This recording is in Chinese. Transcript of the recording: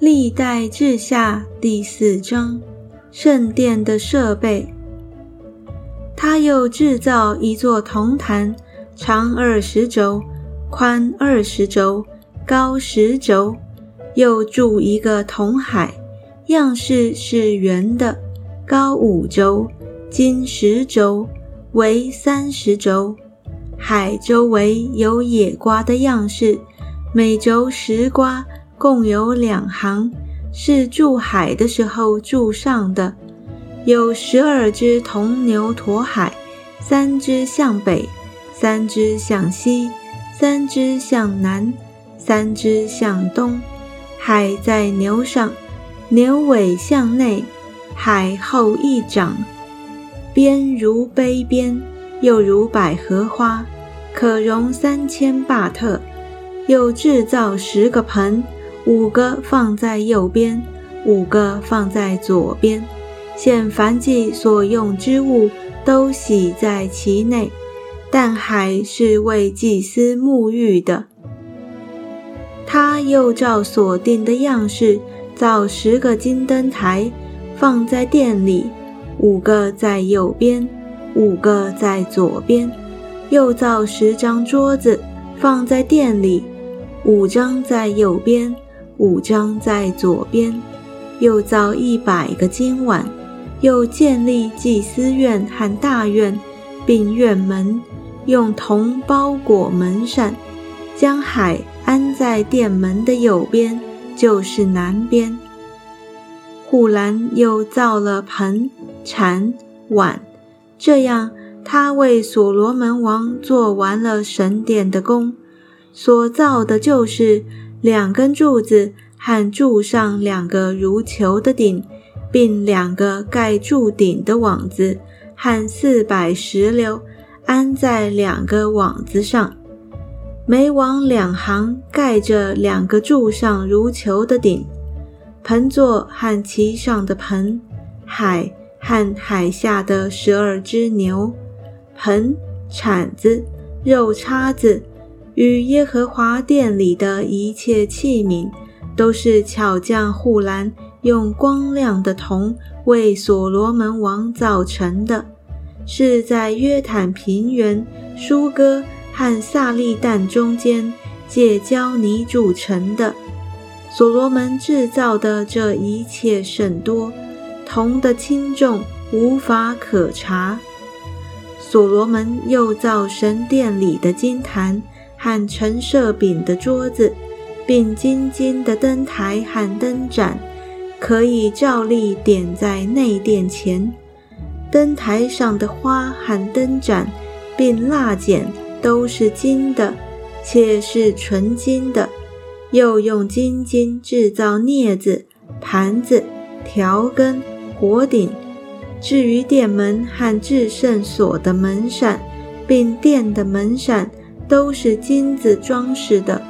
历代志下第四章，圣殿的设备。他又制造一座铜坛，长二十轴，宽二十轴，高十轴。又铸一个铜海，样式是圆的，高五轴，金十轴，围三十轴。海周围有野瓜的样式，每轴十瓜。共有两行，是筑海的时候筑上的。有十二只铜牛驮海，三只向北，三只向西，三只向南，三只向东。海在牛上，牛尾向内，海后一掌，边如杯边，又如百合花，可容三千巴特。又制造十个盆。五个放在右边，五个放在左边。现凡祭所用之物都洗在其内，但海是为祭司沐浴的。他又照所定的样式造十个金灯台，放在殿里，五个在右边，五个在左边。又造十张桌子，放在殿里，五张在右边。五张在左边，又造一百个金碗，又建立祭司院和大院，并院门，用铜包裹门扇，将海安在殿门的右边，就是南边。护栏又造了盆、铲、碗，这样他为所罗门王做完了神殿的工，所造的就是。两根柱子和柱上两个如球的顶，并两个盖柱顶的网子，和四百石榴安在两个网子上，每网两行盖着两个柱上如球的顶。盆座和其上的盆，海和海下的十二只牛，盆、铲子、肉叉子。与耶和华殿里的一切器皿，都是巧匠护栏用光亮的铜为所罗门王造成的，是在约坦平原、舒哥和萨利旦中间借胶泥铸成的。所罗门制造的这一切甚多，铜的轻重无法可查。所罗门又造神殿里的金坛。和陈设饼的桌子，并金金的灯台和灯盏，可以照例点在内殿前。灯台上的花和灯盏，并蜡剪都是金的，且是纯金的。又用金金制造镊子、盘子、条根、火鼎。至于殿门和至圣所的门扇，并殿的门扇。都是金子装饰的。